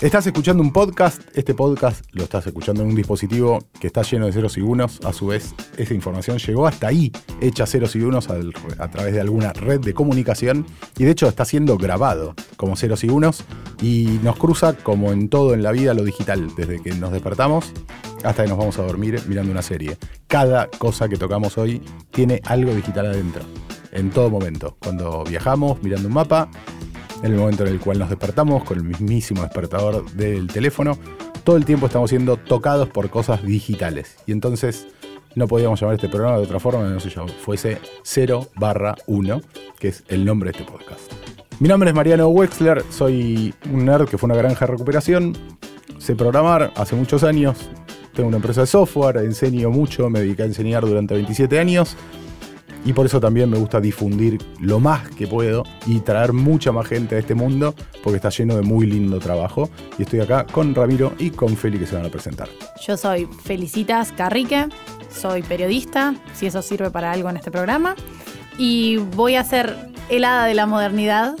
Estás escuchando un podcast, este podcast lo estás escuchando en un dispositivo que está lleno de ceros y unos, a su vez esa información llegó hasta ahí, hecha ceros y unos a través de alguna red de comunicación y de hecho está siendo grabado como ceros y unos y nos cruza como en todo en la vida lo digital, desde que nos despertamos hasta que nos vamos a dormir mirando una serie. Cada cosa que tocamos hoy tiene algo digital adentro, en todo momento, cuando viajamos mirando un mapa, en el momento en el cual nos despertamos con el mismísimo despertador del teléfono, todo el tiempo estamos siendo tocados por cosas digitales. Y entonces no podíamos llamar este programa de otra forma no se llam- fuese 0 barra 1, que es el nombre de este podcast. Mi nombre es Mariano Wexler, soy un nerd que fue una granja de recuperación, sé programar hace muchos años, tengo una empresa de software, enseño mucho, me dediqué a enseñar durante 27 años y por eso también me gusta difundir lo más que puedo y traer mucha más gente a este mundo porque está lleno de muy lindo trabajo. Y estoy acá con Ramiro y con Feli que se van a presentar. Yo soy Felicitas Carrique, soy periodista, si eso sirve para algo en este programa, y voy a ser el hada de la modernidad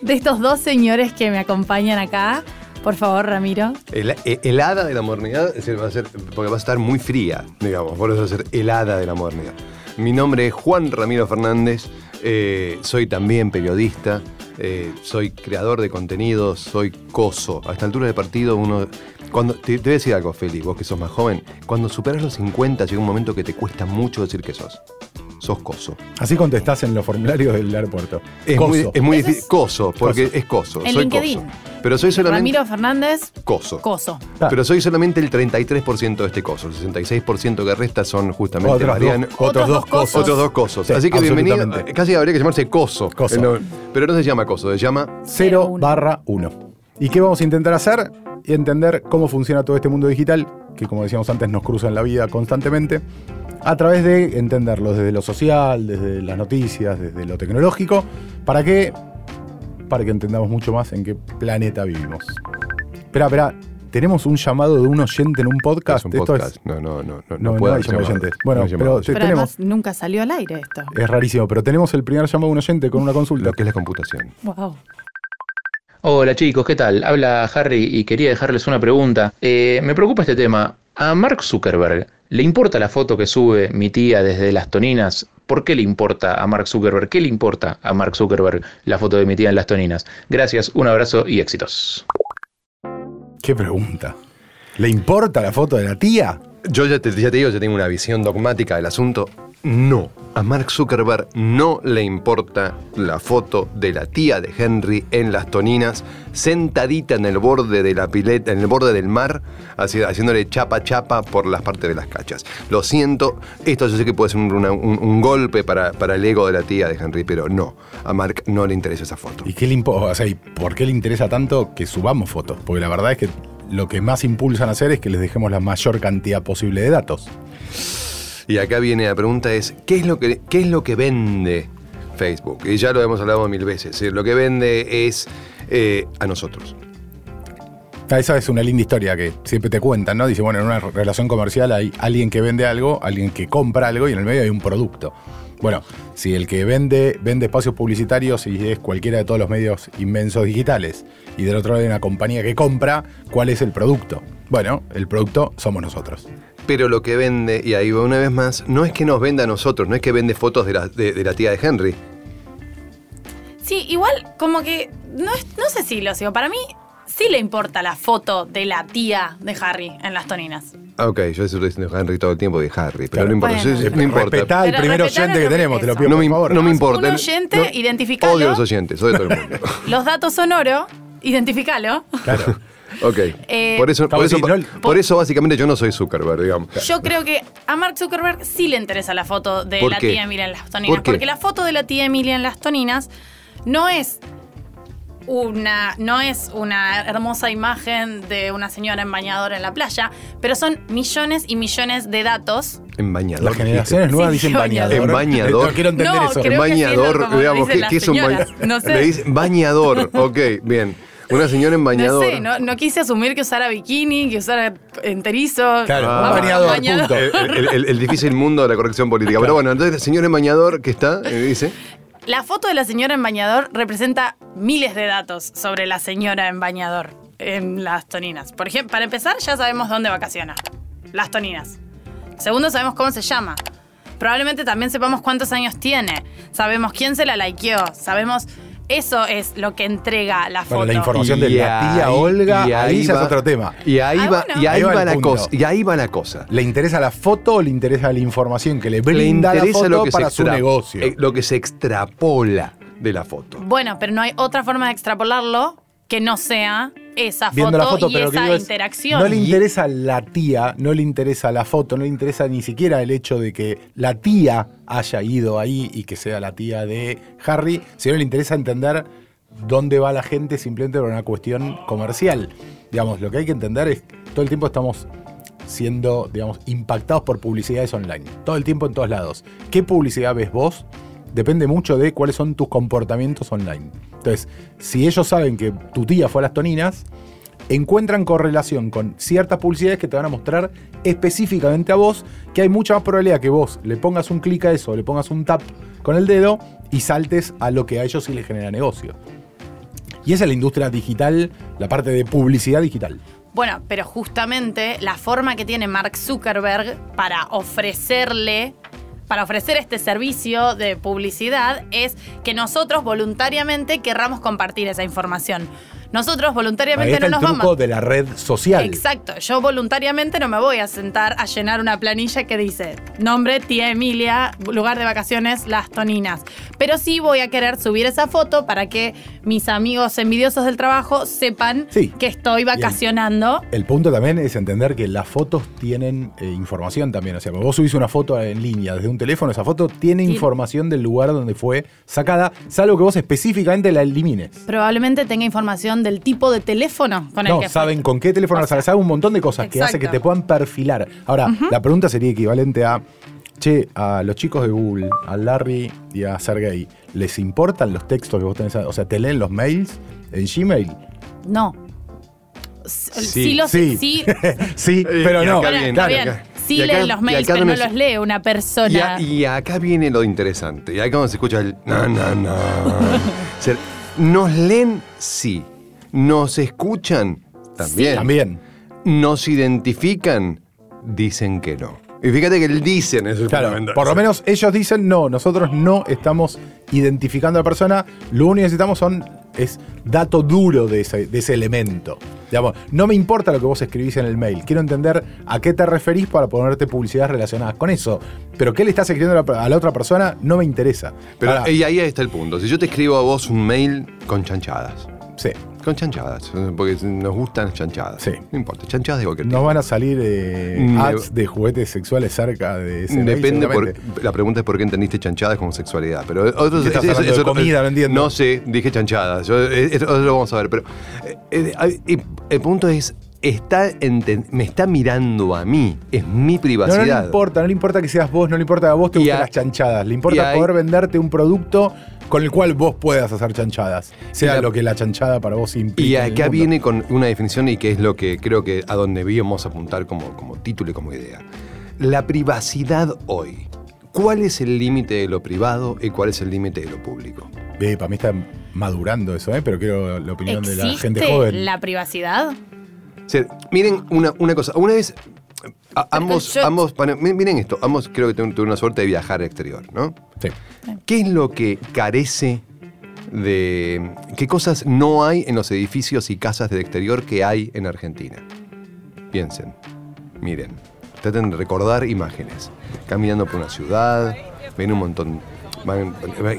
de estos dos señores que me acompañan acá. Por favor, Ramiro. El, el- helada de la modernidad va a ser, porque va a estar muy fría, digamos, por eso va a ser helada de la modernidad. Mi nombre es Juan Ramiro Fernández, eh, soy también periodista, eh, soy creador de contenidos, soy coso. A esta altura de partido uno... Cuando, te, te voy a decir algo, Feli, vos que sos más joven, cuando superas los 50 llega un momento que te cuesta mucho decir que sos. Sos coso. Así contestás en los formularios del aeropuerto. Es Coso. muy, es muy difícil. es- Coso, porque Coso. es coso. En soy LinkedIn. coso. Pero soy solamente Ramiro Fernández, coso. Coso. Claro. Pero soy solamente el 33% de este coso. El 66% que resta son justamente Otros Mariano. dos- Otros dos cosos. Otros dos cosos. Sí, Así que bienvenido. Casi habría que llamarse coso. Coso. No, pero no se llama coso, se llama 0 uno. barra 1. ¿Y qué vamos a intentar hacer? Y entender cómo funciona todo este mundo digital, que como decíamos antes nos cruza en la vida constantemente, a través de entenderlo desde lo social, desde las noticias, desde lo tecnológico. ¿Para qué? Para que entendamos mucho más en qué planeta vivimos. Espera, espera, tenemos un llamado de un oyente en un podcast. es un Esto podcast. es- No, no, no, no, No, no puede hay oyentes. Bueno, No pero Pero tenemos. además nunca salió al aire esto. Es rarísimo, pero tenemos el primer llamado de un oyente con una consulta. Lo que es la computación. Wow. Hola chicos, ¿qué tal? Habla Harry y quería dejarles una pregunta. Eh, me preocupa este tema. ¿A Mark Zuckerberg le importa la foto que sube mi tía desde las Toninas? ¿Por qué le importa a Mark Zuckerberg? ¿Qué le importa a Mark Zuckerberg la foto de mi tía en las Toninas? Gracias, un abrazo y éxitos. ¿Qué pregunta? ¿Le importa la foto de la tía? Yo ya te, ya te digo, yo tengo una visión dogmática del asunto. No, a Mark Zuckerberg no le importa la foto de la tía de Henry en las toninas, sentadita en el borde de la pileta, en el borde del mar, haci- haciéndole chapa chapa por las partes de las cachas. Lo siento, esto yo sé que puede ser un, golpe para, el ego de la tía de Henry, pero no, a Mark no le interesa esa foto. ¿Y qué le o sea, ¿y por qué le interesa tanto que subamos fotos? Porque la verdad es que lo que más impulsan a hacer es que les dejemos la mayor cantidad posible de datos. Y acá viene la pregunta es, ¿qué es lo que, qué es lo que vende Facebook? Y ya lo hemos hablado mil veces. Lo que vende es eh, a nosotros. Ah, Esa es una linda historia que siempre te cuentan, ¿no? Dice, bueno, en una relación comercial hay alguien que vende algo, alguien que compra algo y en el medio hay un producto. Bueno, si el que vende, vende espacios publicitarios y es cualquiera de todos los medios inmensos digitales, y del otro lado hay una compañía que compra, ¿cuál es el producto? Bueno, el producto somos nosotros. Pero lo que vende, y ahí va una vez más, no es que nos venda a nosotros, no es que vende fotos de la, de- de la tía de Henry. Sí, igual como que no, es- no sé si lo sigo. Para mí sí le importa la foto de la tía de Harry en las Toninas. Ah, ok, yo estoy diciendo Henry todo el tiempo de Harry, pero Claro. no importa. Bueno. no importa. Respetá al Pero primer oyente que tenemos, te lo pido No por me, favor. no me Un importa. oyente, No- identificalo. Odio a los oyentes, odio a todo el mundo. Los datos son oro, identificalo. Claro. Ok. Eh, por, eso, por, eso, por básicamente yo no soy Zuckerberg, digamos. Yo creo que a Mark Zuckerberg sí le interesa la foto de ¿Por la qué? tía Emilia en las Toninas. ¿Por qué? Porque la foto de la tía Emilia en las Toninas no es una, no es una hermosa imagen de una señora en bañador en la playa, pero son millones y millones de datos. En bañador. Las generaciones nuevas Sí, dicen bañador. En bañador. No quiero entender No, eso. que es bañador, como digamos, dicen ¿qué, las qué es un bañador? no sé. Le dicen bañador, ok, bien. Una señora en bañador. No sé, no, no quise asumir que usara bikini, que usara enterizo. Claro, Ah. un bañador, Bañador. punto. El, el- el- el difícil mundo de la corrección política. Pero bueno, entonces el señor en bañador que está, eh, dice. La foto de la señora en bañador representa miles de datos sobre la señora en bañador. en las Toninas? Por ejemplo, para empezar, ya sabemos dónde vacaciona. Las Toninas. Segundo, sabemos cómo se llama. Probablemente también sepamos cuántos años tiene. Sabemos quién se la likeó. Sabemos. Eso es lo que entrega la foto. Bueno, la información de la tía Olga, y ahí ya es otro tema. Y ahí, Ah, va, bueno. y ahí va va la cosa. Y ahí va la cosa. ¿Le interesa la foto o le interesa la información que le brinda la interesa foto lo que para su negocio? eh, lo que se extrapola de la foto. Bueno, pero no hay otra forma de extrapolarlo que no sea esa Viendo foto, la foto, y pero esa digo es, interacción. no le interesa la tía, no le interesa la foto, no le interesa ni siquiera el hecho de que la tía haya ido ahí y que sea la tía de Harry, sino le interesa entender dónde va la gente simplemente por una cuestión comercial. Digamos, lo que hay que entender es que todo el tiempo estamos siendo, digamos, impactados por publicidades online. Todo el tiempo en todos lados. ¿Qué publicidad ves vos? Depende mucho de cuáles son tus comportamientos online. Entonces, si ellos saben que tu tía fue a las toninas, encuentran correlación con ciertas publicidades que te van a mostrar específicamente a vos, que hay mucha más probabilidad que vos le pongas un clic a eso, le pongas un tap con el dedo y saltes a lo que a ellos sí les genera negocio. Y esa es la industria digital, la parte de publicidad digital. Bueno, pero justamente la forma que tiene Mark Zuckerberg para ofrecerle, para ofrecer este servicio de publicidad es que nosotros voluntariamente querramos compartir esa información. Nosotros voluntariamente está no el nos truco vamos. de la red social. Exacto, yo voluntariamente no me voy a sentar a llenar una planilla que dice nombre tía Emilia, lugar de vacaciones Las Toninas. Pero sí voy a querer subir esa foto para que mis amigos envidiosos del trabajo sepan Sí. que estoy vacacionando. El punto también es entender que las fotos tienen eh, información también. O sea, cuando vos subís una foto en línea desde un teléfono, esa foto tiene Sí. información del lugar donde fue sacada, salvo que vos específicamente la elimines. Probablemente tenga información del tipo de teléfono con el No, que saben fue. con qué teléfono O sea. Saben un montón de cosas que hace que te puedan perfilar. Ahora, la pregunta sería equivalente a, che, a los chicos de Google, a Larry y a Sergey, ¿les importan los textos que vos tenés? O sea, ¿te leen los mails en Gmail? No. Sí, Sí, los, sí. sí, sí, pero no. acá viene, bien. acá- Sí acá- leen los mails, pero no los lee una Y, persona. a- y acá viene lo interesante. Y acá donde se escucha el na, na, na. O sea, Nos leen, sí. Nos escuchan, también. También. Nos identifican, dicen que no. Y fíjate que el dicen es el Claro, por lo menos ellos dicen no, nosotros no estamos identificando a la persona, lo único que necesitamos son, es dato duro de ese, de ese elemento. Digamos, no me importa lo que vos escribís en el mail, quiero entender a qué te referís para ponerte publicidades relacionadas con eso. Pero qué le estás escribiendo a la, a la otra persona no me interesa. Pero Ahora, y ahí está el punto. Si yo te escribo a vos un mail con chanchadas. Sí, Con chanchadas. Porque nos gustan las chanchadas. Sí. No importa, chanchadas de cualquier no tipo. van a salir eh, Mm, ads de juguetes sexuales cerca de ese Depende por, seguramente. la pregunta es por qué entendiste chanchadas como sexualidad. Pero otros, ¿Qué estás hablando de comida? No entiendo. No sé, dije chanchadas. Yo- eh, eso lo vamos a ver. Pero eh, eh, eh, el punto es, está me está mirando a mí. Es mi No, privacidad. no le importa, no le importa que seas vos, no le importa que a vos te gusten las chanchadas, le importa poder venderte un producto con el cual vos puedas hacer chanchadas, sea la- lo que la chanchada para vos implique. Y en el acá mundo. viene con una definición y que es lo que creo que a donde debíamos apuntar como, como título y como idea. La privacidad hoy. ¿Cuál es el límite de lo privado y cuál es el límite de lo público? Ve, para mí está madurando eso, ¿eh? pero quiero la opinión de la gente ¿Existe joven. la privacidad? O sea, miren una, una cosa. Una vez, a- ambos, yo- ambos, miren esto, ambos creo que tuvieron tuvieron una suerte de viajar al exterior, ¿no? Sí. ¿Qué es lo que carece de... ¿Qué cosas no hay en los edificios y casas del exterior que hay en Argentina? Piensen, miren, traten de recordar imágenes. Caminando por una ciudad, ven un montón... van-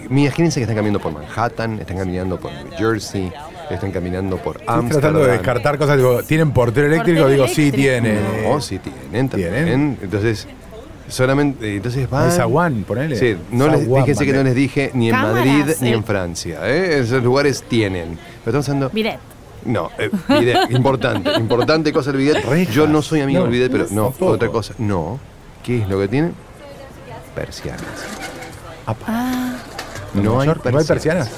imagínense que están caminando por Manhattan, están caminando por New Jersey, están caminando por Estoy tratando de Amsterdam. descartar cosas, digo, ¿tienen portero eléctrico? Portero digo, sí, eléctrico. tiene. No, sí tienen también. ¿Tienen? Entonces, solamente... Entonces van... One, ponele. Sí, no les, Zaguán, fíjense que no les dije ni en Cámaras, Madrid ni eh. en Francia. ¿eh? Esos lugares tienen. Pero estamos hablando... Bidet. No, eh, bidet, importante, importante cosa el bidet. Rejas. Yo no soy amigo No, del bidet, pero no, otra cosa. No. ¿Qué es lo que tienen? Persianas. ¿En No hay, York no hay persianas?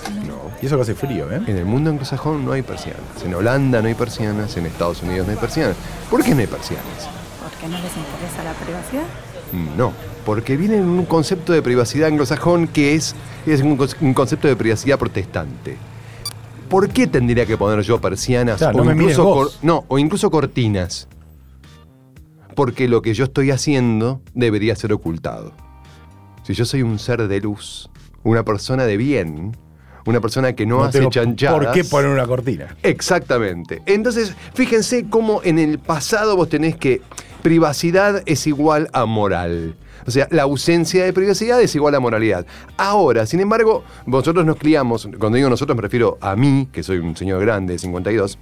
No. Y eso que hace frío, ¿eh? En el mundo anglosajón no hay persianas. En Holanda no hay persianas. En Estados Unidos no hay persianas. ¿Por qué no hay persianas? ¿Por qué no les interesa la privacidad? No, porque viene en un concepto de privacidad anglosajón que es, es un, concepto de privacidad protestante. ¿por qué tendría que poner yo persianas Claro, o, no me mires incluso vos. cor- no, o incluso cortinas? Porque lo que yo estoy haciendo debería ser ocultado. Si yo soy un ser de luz, una persona de bien, una persona que no, hace tengo chanchadas. ¿Por qué poner una cortina? Exactamente. Entonces, fíjense cómo en el pasado vos tenés que privacidad es igual a moral. O sea, la ausencia de privacidad es igual a moralidad. Ahora, sin embargo, nosotros nos criamos, cuando digo nosotros me refiero a mí, que soy un señor grande de 52,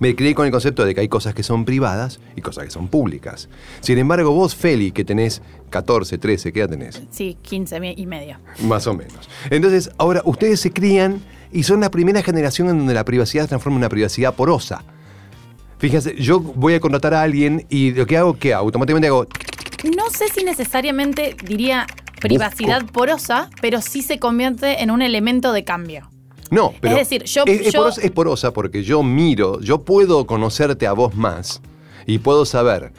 me crié con el concepto de que hay cosas que son privadas y cosas que son públicas. Sin embargo, vos, Feli, que tenés 14, 13, ¿qué edad tenés? Sí, 15 mi- y medio. Más o menos. Entonces, ahora ustedes se crían y son la primera generación en donde la privacidad se transforma en una privacidad porosa. Fíjense, yo voy a contratar a alguien y lo que hago, que automáticamente hago, No sé si necesariamente diría privacidad porosa, pero sí se convierte en un elemento de cambio. No, pero... Es decir, yo- Es, es yo- porosa, es porosa porque yo miro, yo puedo conocerte a vos más y puedo saber...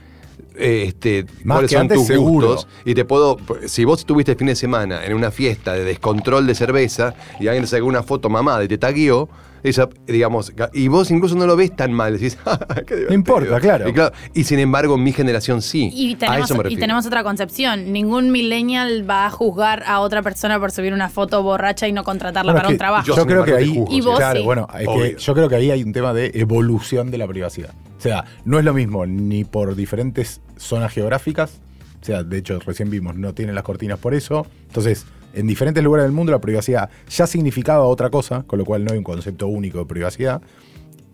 eh, Este, Más cuáles que son antes, tus seguro. gustos y te puedo si vos estuviste el fin de semana en una fiesta de descontrol de cerveza y alguien te sacó una foto mamada y te tagueó esa, digamos, y vos incluso no lo ves tan mal, decís, "Ah, qué divertido". importa, claro. Y, y sin embargo, mi generación sí. Y a tenemos, eso me y refiero. tenemos otra concepción. Ningún millennial va a juzgar a otra persona por subir una foto borracha y no contratarla Bueno, para es un trabajo. Yo, creo que embargo, ahí. juzgo, Y vos claro, sí. bueno, es que Obvio. yo creo que ahí hay un tema de evolución de la privacidad. O sea, no es lo mismo ni por diferentes zonas geográficas. O sea, de hecho, recién vimos, no tienen las cortinas por eso. Entonces, en diferentes lugares del mundo la privacidad ya significaba otra cosa, con lo cual no hay un concepto único de privacidad.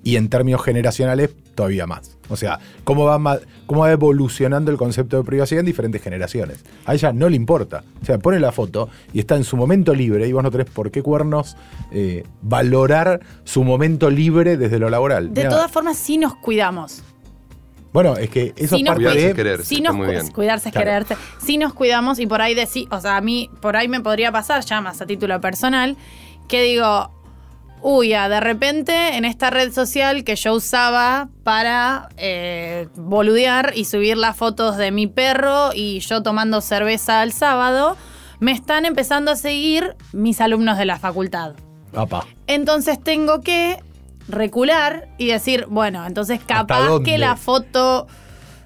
Y en términos generacionales, todavía más. O sea, cómo va, cómo va evolucionando el concepto de privacidad en diferentes generaciones. A ella no le importa. O sea, pone la foto y está en su momento libre y vos no tenés por qué cuernos eh, valorar su momento libre desde lo laboral. De Mirá, todas formas, sí nos cuidamos. Bueno, es que eso es parte Cuidarse de... es quererse, Sí está nos muy cu- bien. cuidarse es Claro. quererse. Sí nos cuidamos y por ahí decir, o sea, a mí por ahí me podría pasar, ya más a título personal, que digo, uy, ah, de repente en esta red social que yo usaba para eh, boludear y subir las fotos de mi perro y yo tomando cerveza el sábado, me están empezando a seguir mis alumnos de la facultad. Apa. Entonces tengo que recular y decir, bueno, entonces capaz que la foto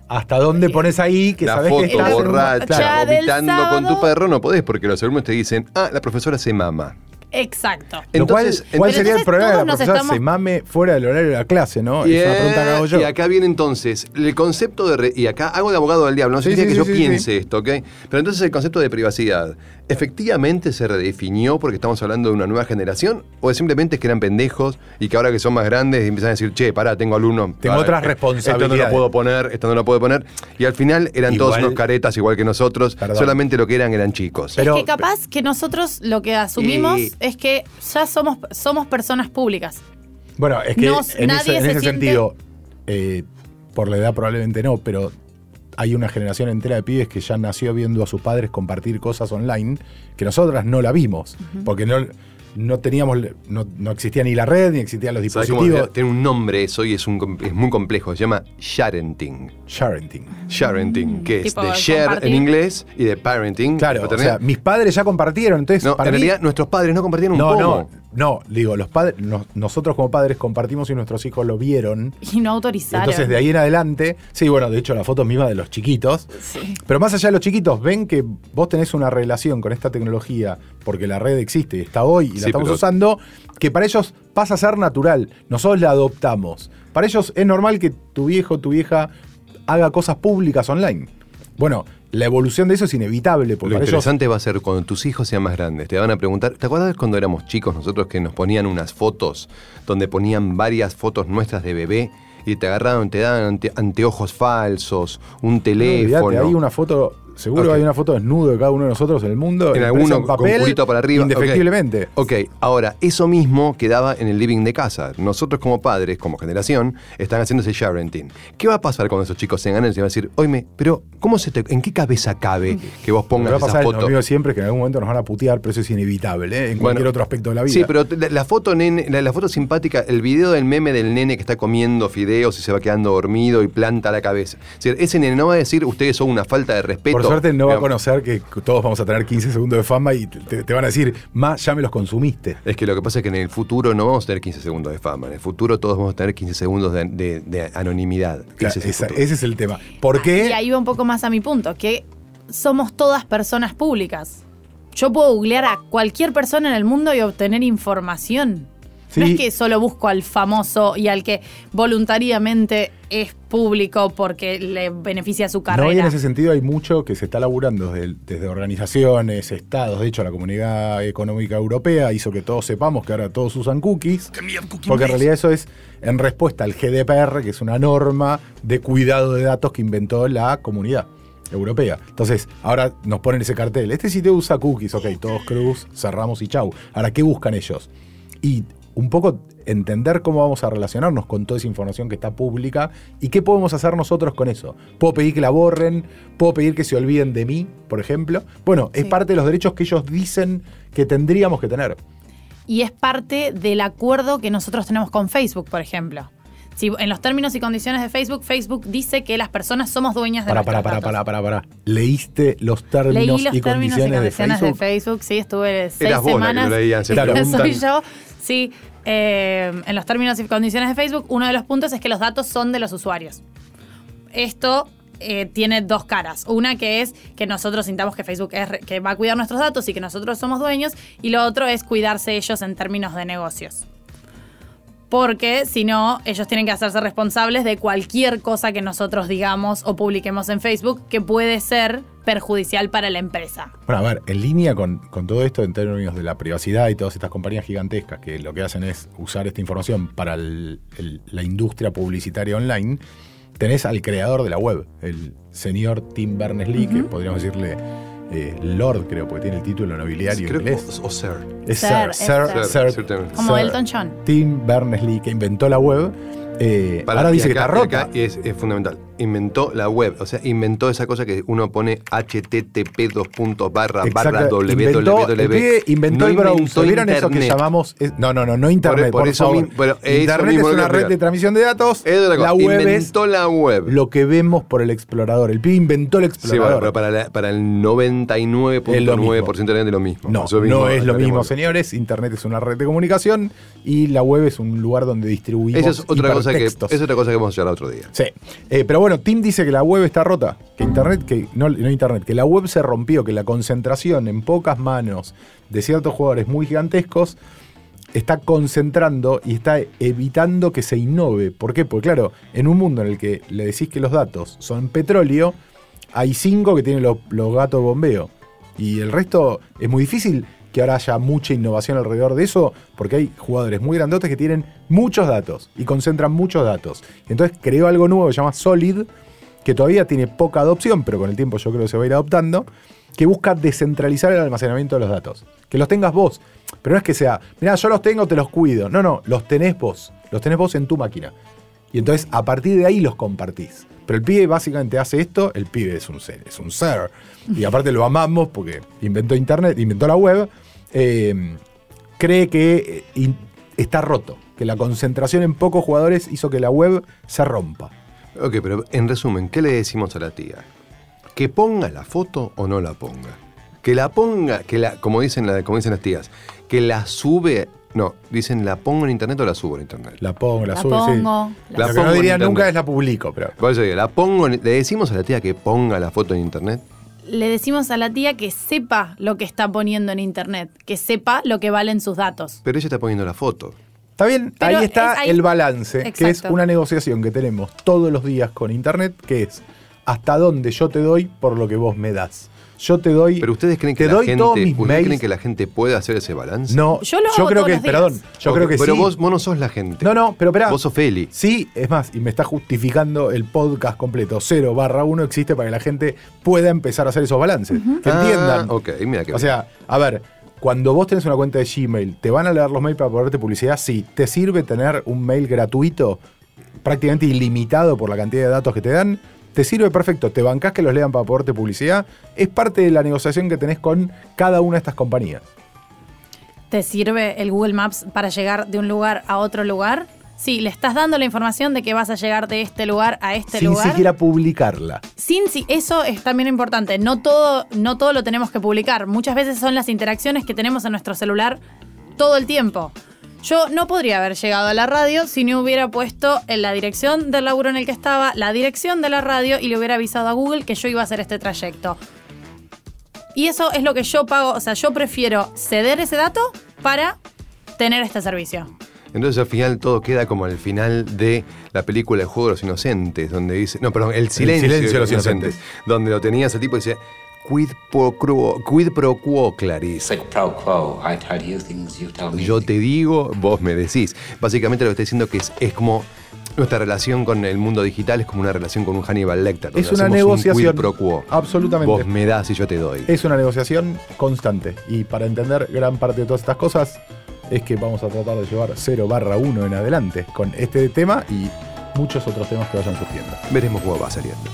¿Hasta dónde pones ahí que la sabés foto que estás borracha, Claro. vomitando con tu sábado. perro, no podés porque los alumnos te dicen, ah, la profesora se mama. Exacto. Entonces, ¿cuál Pero sería el entonces problema de la profesora estamos- se mame fuera del horario de la clase, no? Y, es una pregunta que hago yo. y acá viene entonces el concepto de. re- y acá hago de abogado del diablo, no Sí, significa sí, que sí, yo sí, piense esto, ¿ok? Pero entonces el concepto de privacidad, ¿efectivamente se redefinió porque estamos hablando de una nueva generación? ¿O es simplemente que eran pendejos y que ahora que son más grandes empiezan a decir, che, pará, tengo alumnos. Tengo otras eh, Esto no responsabilidades. lo puedo poner, esto no lo puedo poner. Y al final eran todos unos caretas igual que nosotros, Perdón. solamente lo que eran eran chicos. Pero- es que capaz que nosotros lo que asumimos Y- es que ya somos, somos personas públicas. Bueno, es que en nadie ese, en se ese siente- sentido, eh, por la edad probablemente no, pero hay una generación entera de pibes que ya nació viendo a sus padres compartir cosas online que nosotras no la vimos, porque no, no teníamos, no, no existía ni la red, ni existían los ¿Sabes cómo dispositivos. tiene un nombre eso y es, un, es muy complejo? Se llama sharenting. Sharenting. Sharenting, que es de share compartir. en inglés y de parenting. Claro, o sea, mis padres ya compartieron, entonces no, para en mí- realidad nuestros padres no compartían un no, pomo. no, no, digo, los padres, nos- nosotros como padres compartimos y nuestros hijos lo vieron. Y no autorizaron. Entonces de ahí en adelante, sí, bueno, de hecho la foto es misma de los chiquitos, Sí. Pero más allá de los chiquitos, ven que vos tenés una relación con esta tecnología, porque la red existe y está hoy y la Sí, estamos pero- usando, que para ellos pasa a ser natural. Nosotros la adoptamos. Para ellos es normal que tu viejo o tu vieja haga cosas públicas online. Bueno, la evolución de eso es inevitable, porque Lo ellos. interesante va a ser cuando tus hijos sean más grandes. Te van a preguntar, ¿te acuerdas cuando éramos chicos nosotros que nos ponían unas fotos donde ponían varias fotos nuestras de bebé y te agarraban, te daban ante- anteojos falsos, un No, teléfono? olvidate, hay una foto, seguro hay una foto desnudo de cada uno de nosotros en el mundo. en alguno en con papel, culito para arriba. Indefectiblemente. Ok, ahora, eso mismo quedaba en el living de casa. Nosotros como padres, como generación, están haciendo ese sharenting. ¿Qué va a pasar cuando esos chicos sean grandes y van a decir, oye, pero ¿cómo se te, ¿en qué cabeza cabe que vos Lo que pongas va a esa pasar es lo foto? mismo de siempre, que en algún momento nos van a putear, pero eso es inevitable, ¿eh? en cualquier Bueno, otro aspecto de la vida. Sí, pero la, la foto nene, la, la foto simpática, el video del meme del nene que está comiendo fideos y se va quedando dormido y planta la cabeza. Es decir, ese nene no va a decir ustedes son una falta de respeto Por suerte no va a conocer que todos vamos a tener 15 segundos de fama y te, te van a decir, más ya me los consumiste. Es que lo que pasa es que en el futuro no vamos a tener 15 segundos de fama. En el futuro todos vamos a tener 15 segundos de, de- de anonimidad. Claro, ese, es el esa- futuro. ese es el tema. ¿Por Y qué? ahí va un poco más a mi punto, que somos todas personas públicas. Yo puedo googlear a cualquier persona en el mundo y obtener información. No es que solo busco al famoso y al que voluntariamente es público porque le beneficia su No, y en carrera. ese sentido hay mucho que se está laburando desde, desde organizaciones, estados. De hecho, la Comunidad Económica Europea hizo que todos sepamos que ahora todos usan cookies. Porque en realidad eso es en respuesta al GDPR, que es una norma de cuidado de datos que inventó la comunidad europea. Entonces, ahora nos ponen ese cartel. Este sitio usa cookies, ok, todos cruz, cerramos y chau. Ahora, ¿qué buscan ellos? Y un poco entender cómo vamos a relacionarnos con toda esa información que está pública y qué podemos hacer nosotros con eso. Puedo pedir que la borren, puedo pedir que se olviden de mí, por ejemplo. Bueno, es Sí. parte de los derechos que ellos dicen que tendríamos que tener. Y es parte del acuerdo que nosotros tenemos con Facebook, por ejemplo. Si en los términos y condiciones de Facebook, Facebook dice que las personas somos dueñas de Para, nuestros para, para, datos. para, para, para. ¿Leíste los términos, Leí los y, términos y condiciones de condiciones Facebook? de Facebook, sí, estuve seis Eras vos la que semanas. lo leían, se Claro. Soy yo, sí. eh, en los términos y condiciones de Facebook, uno de los puntos es que los datos son de los usuarios. Esto eh, tiene dos caras. Una que es que nosotros sintamos que Facebook es que va a cuidar nuestros datos y que nosotros somos dueños. Y lo otro es cuidarse ellos en términos de negocios. Porque si no, ellos tienen que hacerse responsables de cualquier cosa que nosotros digamos o publiquemos en Facebook que puede ser perjudicial para la empresa. Bueno, a ver, en línea con, con todo esto en términos de la privacidad y todas estas compañías gigantescas que lo que hacen es usar esta información para el- el- la industria publicitaria online, tenés al creador de la web, el señor Tim Berners-Lee, que podríamos decirle eh, Lord, creo, porque tiene el título nobiliario Creo- inglés. o, o Sir. Es Sir, Sir, Sir, Sir. Sir. Como Sir Elton John. Tim Berners-Lee, que inventó la web, eh, Para- ahora dice que está rota. acá es, es fundamental. Inventó la web, o sea, inventó esa cosa que uno pone http dos puntos barra barra Exacto. www. Inventó, el inventó No el browser. ¿Vieron eso que llamamos? es- no, no, no, no internet. por Por, eso favor. internet es una red de transmisión de datos. Es cosa. La web es inventó la web. lo que vemos por el explorador. El pibe inventó el Sí, bueno, explorador. pero para, la- para el 99.9% de lo mismo. No, Eso no es lo mismo, señores. Internet es una red de comunicación y la web es un lugar donde distribuimos Esa es otra cosa que hipertextos. es otra cosa que vamos a hablar otro día. Sí, Eh, pero bueno, Tim dice que la web está rota, que internet, que no, no internet, que la web se rompió, que la concentración en pocas manos de ciertos jugadores muy gigantescos está concentrando y está evitando que se innove. ¿Por qué? Porque claro, en un mundo en el que le decís que los datos son petróleo, hay cinco que tienen los, los gatos de bombeo. Y el resto es muy difícil que ahora haya mucha innovación alrededor de eso, porque hay jugadores muy grandotes que tienen muchos datos y concentran muchos datos. Entonces creó algo nuevo que se llama Solid, que todavía tiene poca adopción, pero con el tiempo yo creo que se va a ir adoptando, que busca descentralizar el almacenamiento de los datos. Que los tengas vos. Pero no es que sea, mira, yo los tengo, te los cuido. No, no, los tenés vos. Los tenés vos en tu máquina. Y entonces a partir de ahí los compartís. Pero el pibe básicamente hace esto, el pibe es un ser, es un ser. Y aparte lo amamos porque inventó internet, inventó la web. eh, cree que eh, in- está roto, que la concentración en pocos jugadores hizo que la web se rompa. Ok, pero en resumen, ¿qué le decimos a la tía? ¿Que ponga la foto o no la ponga? Que la ponga, que la, como dicen, la, como dicen las tías, que la sube. No, dicen la pongo en internet o la subo en internet. La pongo, la, La subo, sí. pongo, la Lo que pongo no en diría nunca es la publico, pero. Por eso digo, la pongo, en- le decimos a la tía que ponga la foto en internet. Le decimos a la tía que sepa lo que está poniendo en internet, que sepa lo que valen sus datos. Pero ella está poniendo la foto. Está bien, Pero ahí está es ahí- el balance, que es una negociación que tenemos todos los días con Internet, que es hasta dónde yo te doy por lo que vos me das. Yo te doy. Pero ustedes creen que te la doy gente, todos mis ¿ustedes mails. creen que la gente puede hacer ese balance? No, Yo lo hago creo todos que, los días. perdón, yo creo que pero sí. vos, vos no sos la gente. No, no, pero espera. Vos sos Feli. Sí, es más, y me está justificando el podcast completo. 0 barra 1 existe para que la gente pueda empezar a hacer esos balances. Que Ah, entiendan. Ok, mira que O sea, a ver, cuando vos tenés una cuenta de Gmail, ¿te van a leer los mails para ponerte publicidad? Sí. ¿Te sirve tener un mail gratuito, prácticamente ilimitado por la cantidad de datos que te dan? ¿Te sirve perfecto? ¿Te bancás que los lean para ponerte publicidad? Es parte de la negociación que tenés con cada una de estas compañías. ¿Te sirve el Google Maps para llegar de un lugar a otro lugar? Sí, le estás dando la información de que vas a llegar de este lugar a este Sin lugar. siquiera publicarla. Sin si eso es también importante. No todo, no todo lo tenemos que publicar. Muchas veces son las interacciones que tenemos en nuestro celular todo el tiempo. Yo no podría haber llegado a la radio si no hubiera puesto en la dirección del laburo en el que estaba, la dirección de la radio y le hubiera avisado a Google que yo iba a hacer este trayecto. Y eso es lo que yo pago, o sea, yo prefiero ceder ese dato para tener este servicio. Entonces al final todo queda como el final de la película El juego de los inocentes, donde dice, no, perdón, El silencio, silencio de los inocentes, donde lo tenías el tipo y dice, quid pro quo, quid pro quo, Clarice. Quid pro quo. I tell you things, you tell me. Yo te digo, vos me decís. Básicamente lo que está diciendo que es, es como nuestra relación con el mundo digital es como una relación con un Hannibal Lecter. Es una un negociación. quid pro quo. Absolutamente. Vos me das y yo te doy. Es una negociación constante. Y para entender gran parte de todas estas cosas, es que vamos a tratar de llevar 0 barra 1 en adelante con este tema y muchos otros temas que vayan surgiendo. Veremos cómo va saliendo.